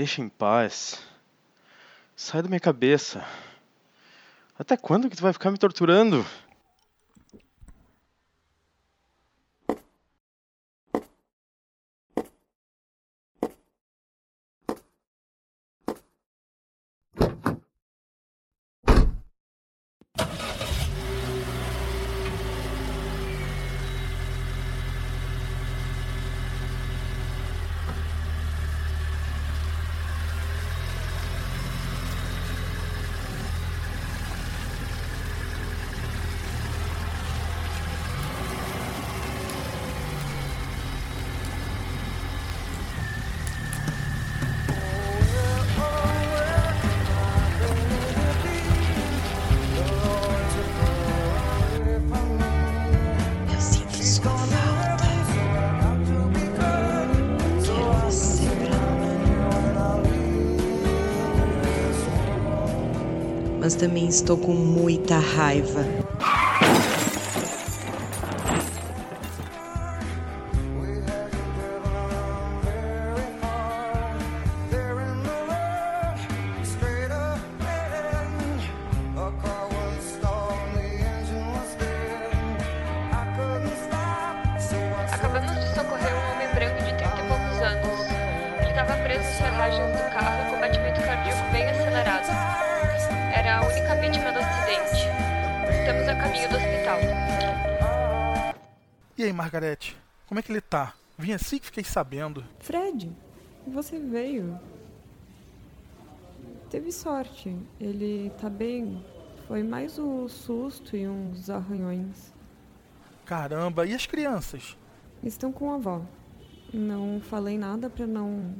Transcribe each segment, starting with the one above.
Deixa em paz. Sai da minha cabeça. Até quando que tu vai ficar me torturando? Também estou com muita raiva. Aí, Margarete? Como é que ele tá? Vim assim que fiquei sabendo. Fred, você veio. Teve sorte. Ele tá bem. Foi mais o susto e uns arranhões. Caramba, e as crianças? Estão com a avó. Não falei nada pra não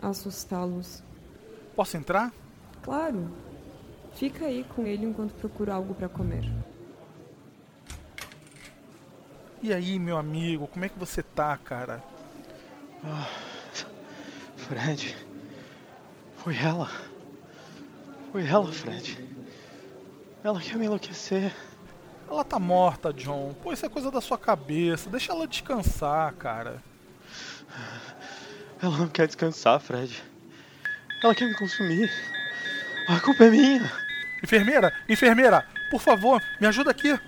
assustá-los. Posso entrar? Claro. Fica aí com ele enquanto procuro algo pra comer. E aí, meu amigo, como é que você tá, cara? Fred. Foi ela. Foi ela, Fred. Ela quer me enlouquecer. Ela tá morta, John. Pô, isso é coisa da sua cabeça. Deixa ela descansar, cara. Ela não quer descansar, Fred. Ela quer me consumir. A culpa é minha. Enfermeira, enfermeira, por favor, me ajuda aqui.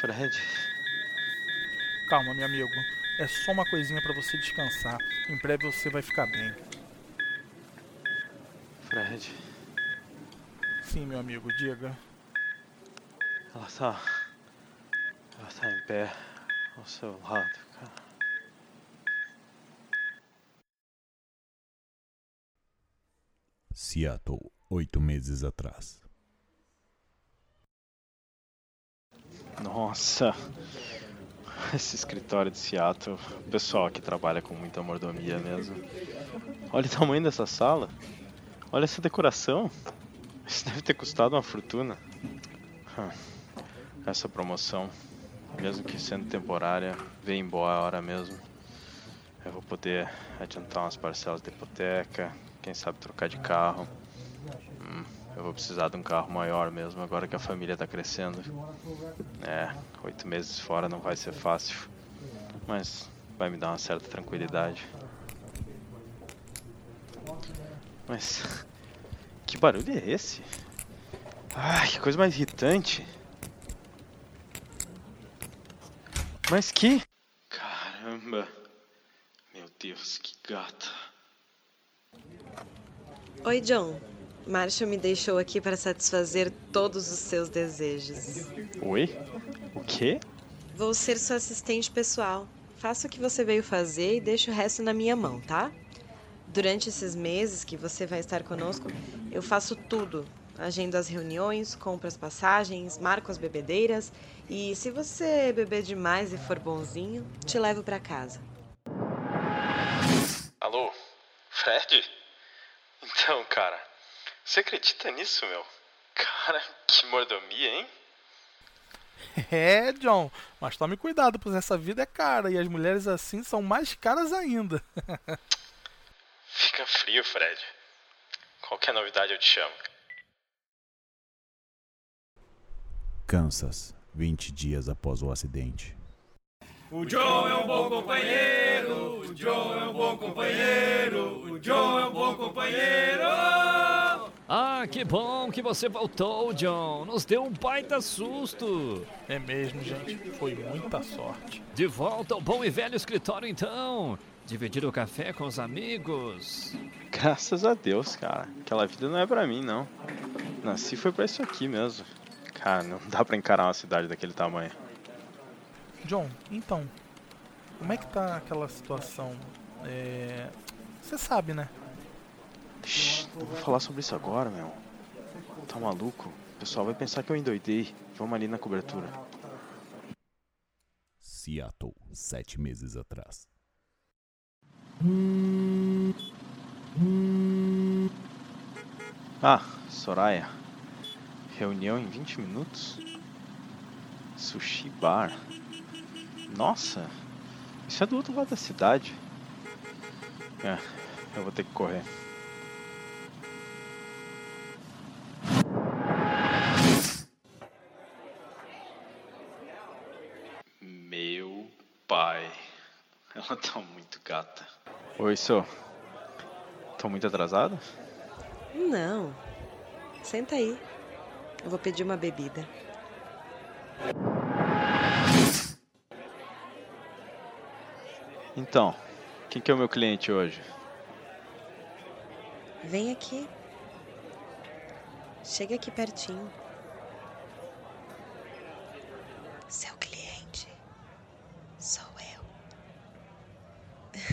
Fred. Calma, meu amigo. É só uma coisinha pra você descansar. Em breve você vai ficar bem. Fred. Sim, meu amigo, diga. Ela tá. Ela tá em pé ao seu lado, cara. Seattle, oito meses atrás. Nossa. Esse escritório de Seattle. O pessoal que trabalha com muita mordomia mesmo. Olha o tamanho dessa sala. Olha essa decoração. Isso deve ter custado uma fortuna. Hum. Essa promoção, mesmo que sendo temporária, vem embora a hora mesmo. Eu vou poder adiantar umas parcelas de hipoteca, quem sabe trocar de carro. Hum, eu vou precisar de um carro maior mesmo agora que a família tá crescendo. É, oito meses fora não vai ser fácil, mas vai me dar uma certa tranquilidade. Mas que barulho é esse? Ai, que coisa mais irritante. Mas que? Caramba. Meu Deus, que gata. Oi, John. Marshall me deixou aqui para satisfazer todos os seus desejos. Oi? O quê? Vou ser sua assistente pessoal. Faça o que você veio fazer e deixe o resto na minha mão, tá? Durante esses meses que você vai estar conosco, eu faço tudo. Agendo as reuniões, compro as passagens, marco as bebedeiras e se você beber demais e for bonzinho, te levo para casa. Alô? Fred? Então, cara, você acredita nisso, meu? Cara, que mordomia, hein? É, John, mas tome cuidado, pois essa vida é cara e as mulheres assim são mais caras ainda. Fica frio, Fred. Qualquer novidade eu te chamo. Kansas, 20 dias após o acidente. O John é um bom companheiro, o John é um bom companheiro, o John é um bom companheiro. Ah, que bom que você voltou, John. Nos deu um baita susto. É mesmo, gente. Foi muita sorte. De volta ao bom e velho escritório, então. Dividir o café com os amigos. Graças a Deus, cara. Aquela vida não é pra mim, não. Nasci foi pra isso aqui mesmo. Cara, não dá pra encarar uma cidade daquele tamanho. John, então, como é que tá aquela situação? É... Você sabe, né? Shhh, não vou falar sobre isso agora, meu. Tá maluco? O pessoal vai pensar que eu endoidei. Vamos ali na cobertura. Seattle, sete meses atrás. Ah, Soraya. Reunião em 20 minutos? Sushi Bar. Nossa, isso é do outro lado da cidade. É, eu vou ter que correr. Meu pai. Ela tá muito gata. Oi, Sô. Tô muito atrasado? Não. Senta aí. Eu vou pedir uma bebida. Então, quem que é o meu cliente hoje? Vem aqui. Chega aqui pertinho.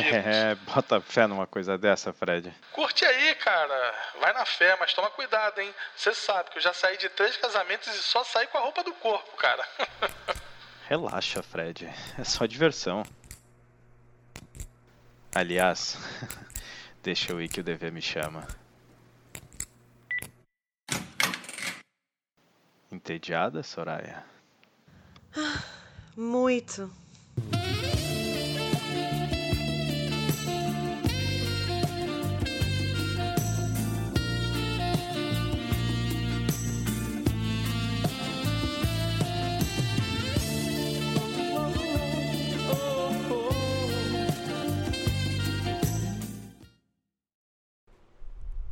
É, bota fé numa coisa dessa, Fred. Curte aí, cara. Vai na fé, mas toma cuidado, hein? Você sabe que eu já saí de três casamentos e só saí com a roupa do corpo, cara. Relaxa, Fred. É só diversão. Aliás, deixa eu ir que o dever me chama. Entediada, Soraya? Muito.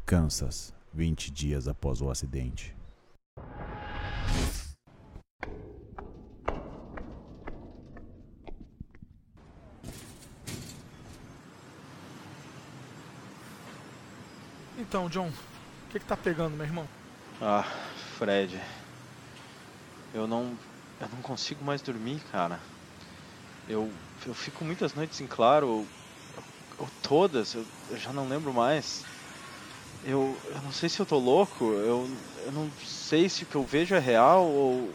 Kansas, 20 dias após o acidente. Então, John, o que, que tá pegando, meu irmão? Ah, Fred. Eu não. Eu não consigo mais dormir, cara. Eu. Eu fico muitas noites em claro. Ou, ou todas, eu, eu já não lembro mais. Eu, eu não sei se eu tô louco, eu, eu não sei se o que eu vejo é real ou.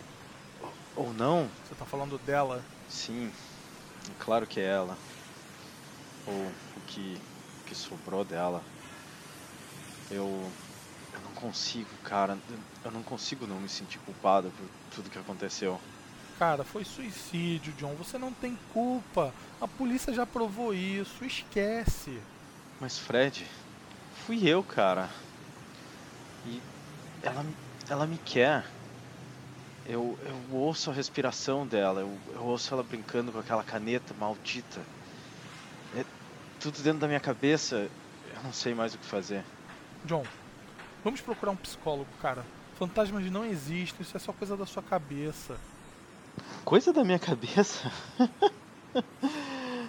ou não. Você tá falando dela? Sim, claro que é ela. Ou o que, o que sobrou dela. Eu. Eu não consigo, cara. Eu não consigo não me sentir culpado por tudo que aconteceu. Cara, foi suicídio, John. Você não tem culpa. A polícia já provou isso. Esquece. Mas Fred, fui eu, cara. E ela, ela me quer. Eu, eu ouço a respiração dela, eu, eu ouço ela brincando com aquela caneta maldita. É tudo dentro da minha cabeça. Eu não sei mais o que fazer. John, vamos procurar um psicólogo, cara. Fantasmas não existem, isso é só coisa da sua cabeça. Coisa da minha cabeça?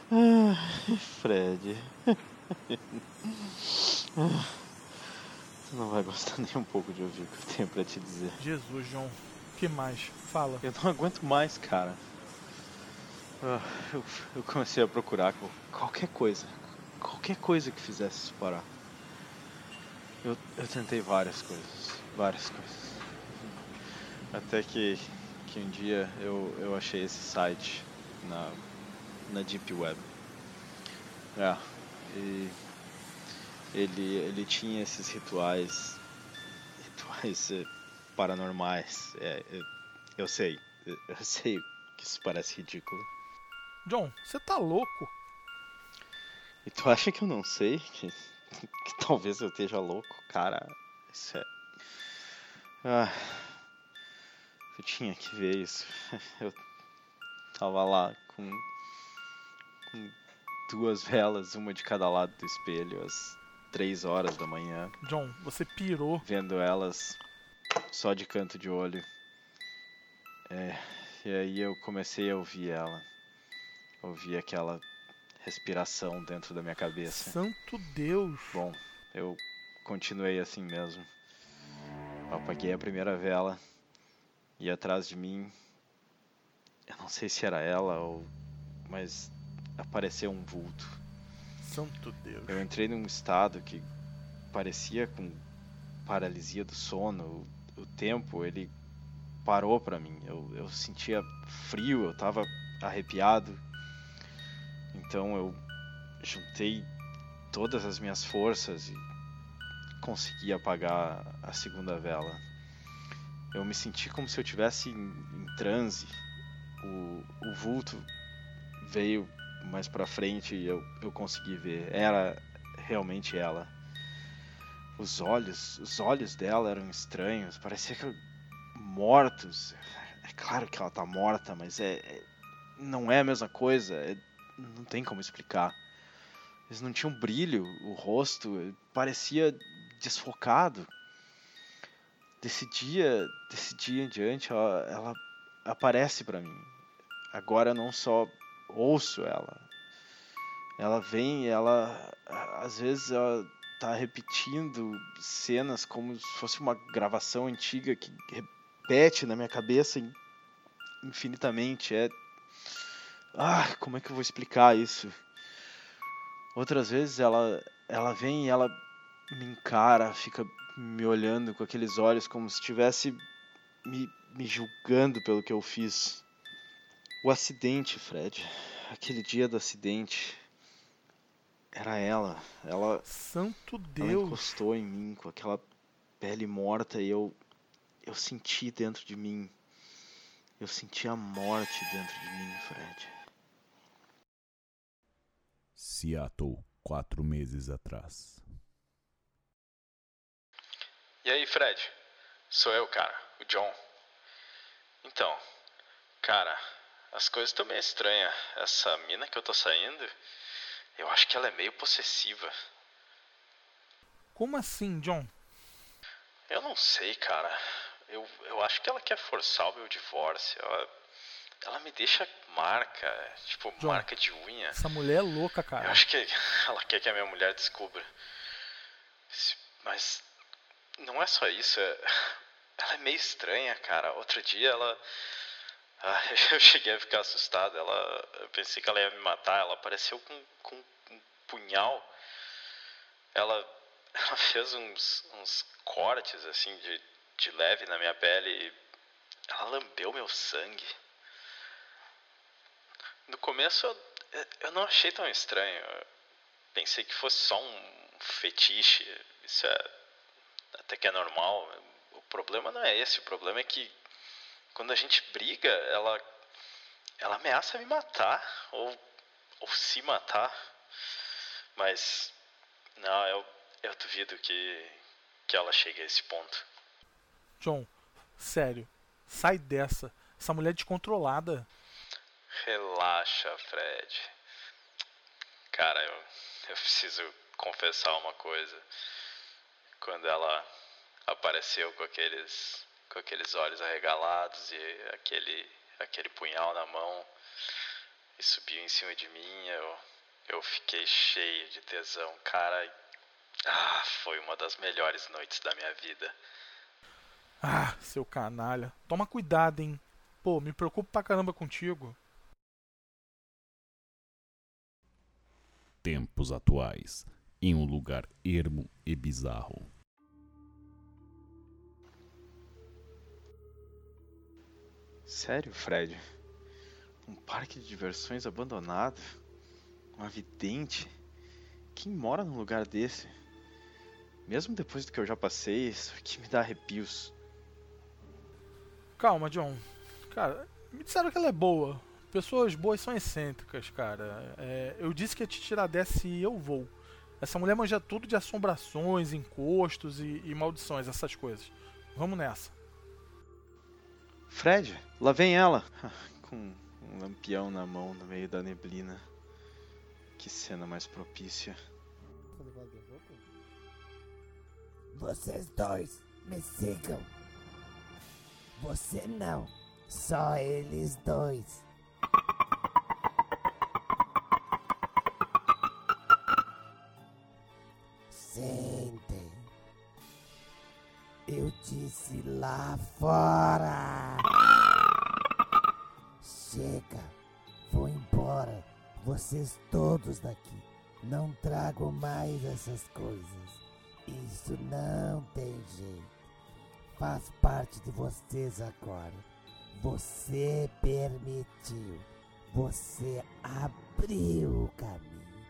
Fred. Você não vai gostar nem um pouco de ouvir o que eu tenho pra te dizer. Jesus, John. O que mais? Fala. Eu não aguento mais, cara. Ah, Eu, eu comecei a procurar qual- qualquer coisa. Qualquer coisa que fizesse isso parar. Eu, eu tentei várias coisas. Várias coisas. Até que, que um dia eu, eu achei esse site na, na Deep Web. É, e ele, ele tinha esses rituais, rituais eh, paranormais. É, eu, eu sei, eu, eu sei que isso parece ridículo. John, você tá louco? E tu acha que eu não sei? Que, que talvez eu esteja louco? Cara, isso é. Ah, eu tinha que ver isso. Eu tava lá com, com duas velas, uma de cada lado do espelho, às três horas da manhã. John, você pirou. Vendo elas só de canto de olho. É, e aí eu comecei a ouvir ela. Ouvi aquela respiração dentro da minha cabeça. Santo Deus! Bom, eu continuei assim mesmo. Eu apaguei a primeira vela e atrás de mim, eu não sei se era ela ou. mas apareceu um vulto. Santo Deus! Eu entrei num estado que parecia com paralisia do sono. O, o tempo, ele parou para mim. Eu, eu sentia frio, eu tava arrepiado. Então eu juntei todas as minhas forças e consegui apagar a segunda vela. Eu me senti como se eu tivesse em, em transe. O, o vulto veio mais para frente eu, eu consegui ver. Era realmente ela. Os olhos, os olhos dela eram estranhos, parecia que mortos. É claro que ela tá morta, mas é, é não é a mesma coisa. É, não tem como explicar. Eles não tinham brilho, o rosto parecia desfocado. Desse dia, desse dia em diante, ela, ela aparece para mim. Agora não só ouço ela. Ela vem, ela às vezes ela tá repetindo cenas como se fosse uma gravação antiga que repete na minha cabeça infinitamente. É ah, como é que eu vou explicar isso? Outras vezes ela ela vem e ela me encara, fica me olhando com aqueles olhos como se estivesse me, me julgando pelo que eu fiz. O acidente, Fred. Aquele dia do acidente. Era ela. Ela. Santo Deus! Ela encostou em mim com aquela pele morta e eu. Eu senti dentro de mim. Eu senti a morte dentro de mim, Fred. Seattle, quatro meses atrás. E aí, Fred? Sou eu, cara, o John. Então, cara, as coisas estão meio estranhas. Essa mina que eu tô saindo, eu acho que ela é meio possessiva. Como assim, John? Eu não sei, cara. Eu, eu acho que ela quer forçar o meu divórcio. Ela, ela me deixa marca, tipo, John, marca de unha. Essa mulher é louca, cara. Eu acho que ela quer que a minha mulher descubra. Mas não é só isso. É... Ela é meio estranha, cara. Outro dia ela. Eu cheguei a ficar assustado. Ela, eu pensei que ela ia me matar. Ela apareceu com, com um punhal. Ela, ela fez uns, uns cortes assim de, de leve na minha pele. Ela lambeu meu sangue. No começo eu, eu não achei tão estranho. Eu pensei que fosse só um fetiche. Isso é até que é normal. O problema não é esse. O problema é que quando a gente briga, ela ela ameaça me matar ou ou se matar. Mas não, eu eu duvido que que ela chegue a esse ponto. John, sério, sai dessa. Essa mulher é descontrolada. Relaxa, Fred. Cara, eu, eu preciso confessar uma coisa. Quando ela apareceu com aqueles com aqueles olhos arregalados e aquele aquele punhal na mão e subiu em cima de mim, eu eu fiquei cheio de tesão, cara. Ah, foi uma das melhores noites da minha vida. Ah, seu canalha. Toma cuidado, hein. Pô, me preocupo pra caramba contigo. Tempos atuais, em um lugar ermo e bizarro. Sério, Fred? Um parque de diversões abandonado? Uma vidente? Quem mora num lugar desse? Mesmo depois do que eu já passei, isso aqui me dá arrepios. Calma, John. Cara, me disseram que ela é boa. Pessoas boas são excêntricas, cara. É, eu disse que ia te tirar dessa e eu vou. Essa mulher manja tudo de assombrações, encostos e, e maldições, essas coisas. Vamos nessa. Fred, lá vem ela. Com um lampião na mão no meio da neblina. Que cena mais propícia. Vocês dois me sigam. Você não. Só eles dois. Sentem. Eu disse lá fora. Chega. Vou embora. Vocês todos daqui. Não trago mais essas coisas. Isso não tem jeito. Faz parte de vocês agora. Você permitiu. Você abriu o caminho.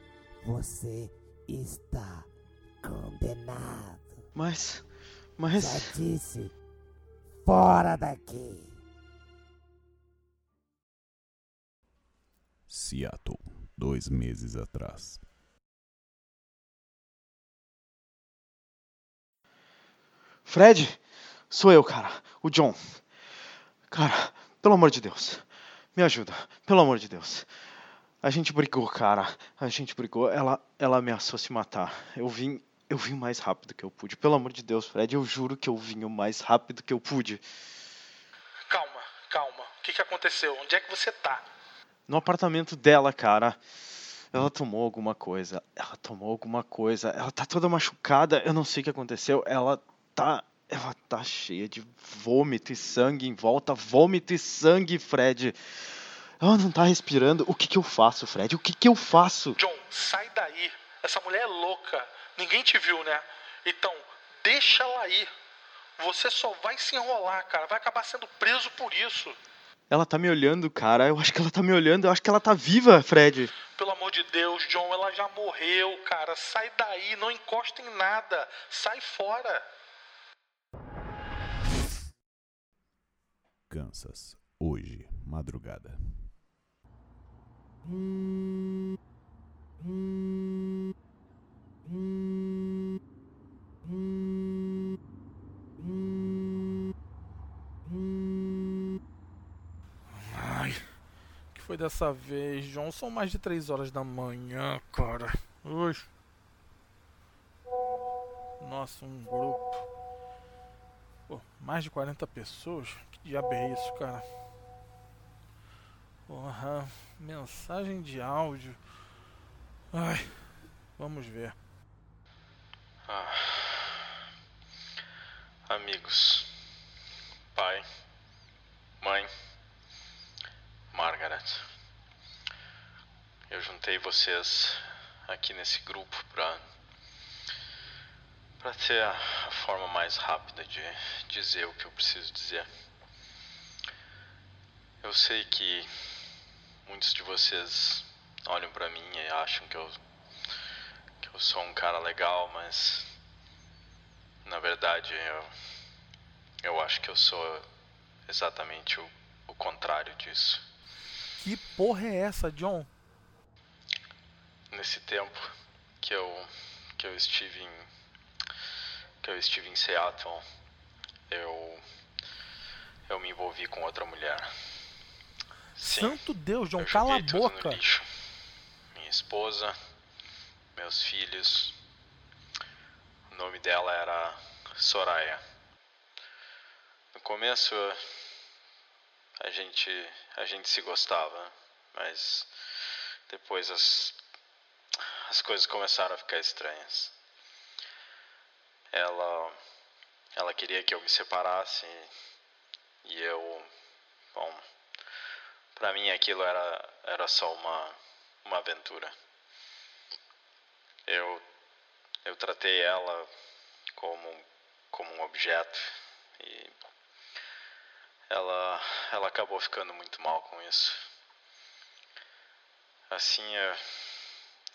Você está condenado. Mas. Mas. Já disse. Fora daqui. Seattle, dois meses atrás. Fred, sou eu, cara, o John. Cara, pelo amor de Deus, me ajuda, pelo amor de Deus. A gente brigou, cara. A gente brigou. Ela, ela ameaçou se matar. Eu vim, eu vim o mais rápido que eu pude. Pelo amor de Deus, Fred, eu juro que eu vim o mais rápido que eu pude. Calma, calma. O que, que aconteceu? Onde é que você tá? No apartamento dela, cara. Ela tomou alguma coisa. Ela tomou alguma coisa. Ela tá toda machucada. Eu não sei o que aconteceu. Ela tá. Ela tá cheia de vômito e sangue em volta. Vômito e sangue, Fred. Ela não tá respirando. O que que eu faço, Fred? O que que eu faço? John, sai daí. Essa mulher é louca. Ninguém te viu, né? Então, deixa ela ir. Você só vai se enrolar, cara. Vai acabar sendo preso por isso. Ela tá me olhando, cara. Eu acho que ela tá me olhando. Eu acho que ela tá viva, Fred. Pelo amor de Deus, John, ela já morreu, cara. Sai daí, não encosta em nada. Sai fora. Kansas, hoje, madrugada. Ai, o que foi dessa vez, John? São mais de 3 horas da manhã, cara. Ui. Nossa, um grupo. Pô, mais de 40 pessoas? Que diabo é isso, cara? Porra, mensagem de áudio. Ai, vamos ver. Ah. Amigos, pai, mãe, Margaret, eu juntei vocês aqui nesse grupo para para ter a, a forma mais rápida de dizer o que eu preciso dizer. Eu sei que muitos de vocês olham para mim e acham que eu que eu sou um cara legal, mas na verdade eu eu acho que eu sou exatamente o, o contrário disso. Que porra é essa, John? Nesse tempo que eu que eu estive em que eu estive em Seattle, eu eu me envolvi com outra mulher. Sim, Santo Deus, John, eu cala a boca. Minha esposa, meus filhos. O nome dela era Soraya. No começo a gente a gente se gostava, mas depois as as coisas começaram a ficar estranhas. Ela ela queria que eu me separasse e eu bom Pra mim aquilo era, era só uma, uma aventura. Eu, eu tratei ela como, como um objeto e ela, ela acabou ficando muito mal com isso. Assim, eu,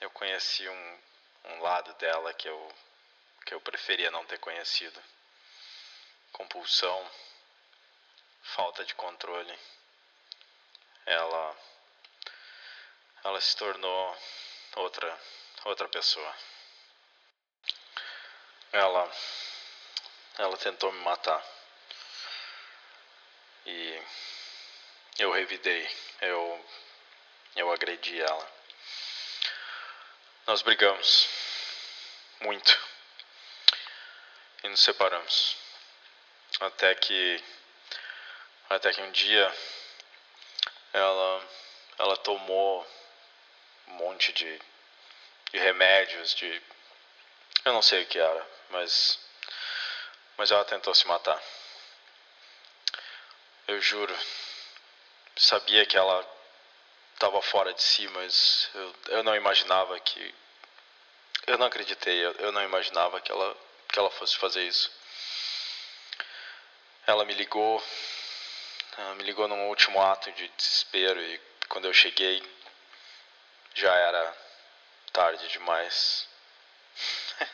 eu conheci um, um lado dela que eu, que eu preferia não ter conhecido. Compulsão, falta de controle. Ela, ela se tornou outra, outra pessoa. Ela, ela tentou me matar. E eu revidei, eu, eu agredi ela. Nós brigamos muito e nos separamos. Até que até que um dia ela ela tomou um monte de, de remédios, de eu não sei o que era, mas mas ela tentou se matar. Eu juro. Sabia que ela estava fora de si, mas eu, eu não imaginava que. Eu não acreditei, eu, eu não imaginava que ela, que ela fosse fazer isso. Ela me ligou, ela me ligou num último ato de desespero e quando eu cheguei já era tarde demais.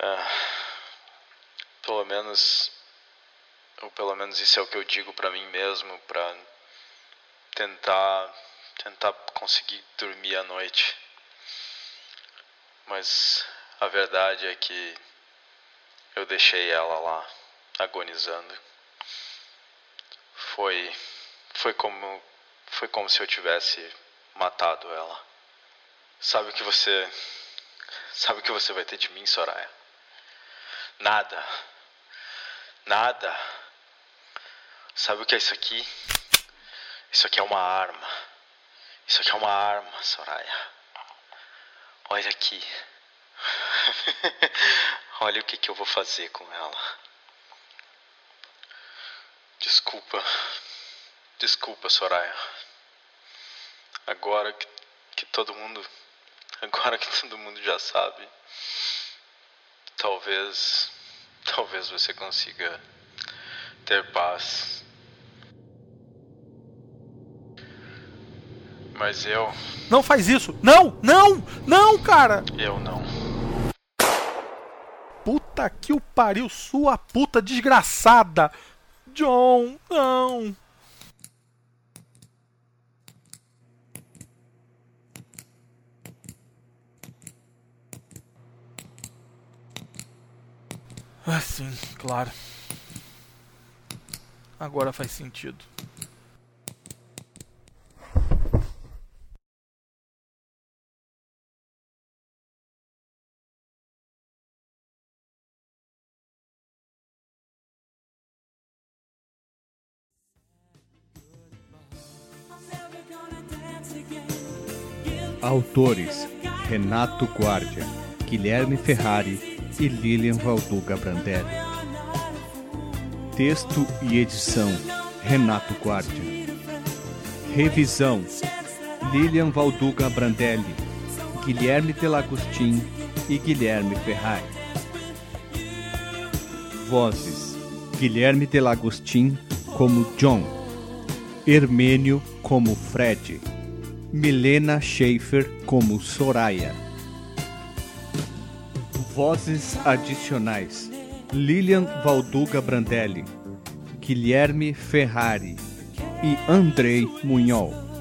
ah, pelo menos ou pelo menos isso é o que eu digo para mim mesmo, para tentar tentar conseguir dormir à noite. Mas a verdade é que eu deixei ela lá agonizando. Foi foi como foi como se eu tivesse matado ela. Sabe o que você sabe o que você vai ter de mim, Soraya? Nada. Nada. Sabe o que é isso aqui? Isso aqui é uma arma. Isso aqui é uma arma, Soraya. Olha aqui. Olha o que, que eu vou fazer com ela. Desculpa. Desculpa, Soraya. Agora que, que todo mundo. Agora que todo mundo já sabe. Talvez. Talvez você consiga ter paz Mas eu. Não faz isso! Não! Não! Não, cara! Eu não. Puta que o pariu, sua puta desgraçada! John, não! Ah, sim, claro. Agora faz sentido. Autores: Renato Guardia, Guilherme Ferrari e Lilian Valduga Brandelli. Texto e edição: Renato Guardia. Revisão: Lilian Valduga Brandelli, Guilherme Delagostin e Guilherme Ferrari. Vozes: Guilherme Delagostin como John, Hermênio como Fred. Milena Schaefer como Soraya. Vozes adicionais: Lilian Valduga Brandelli, Guilherme Ferrari e Andrei Munhol.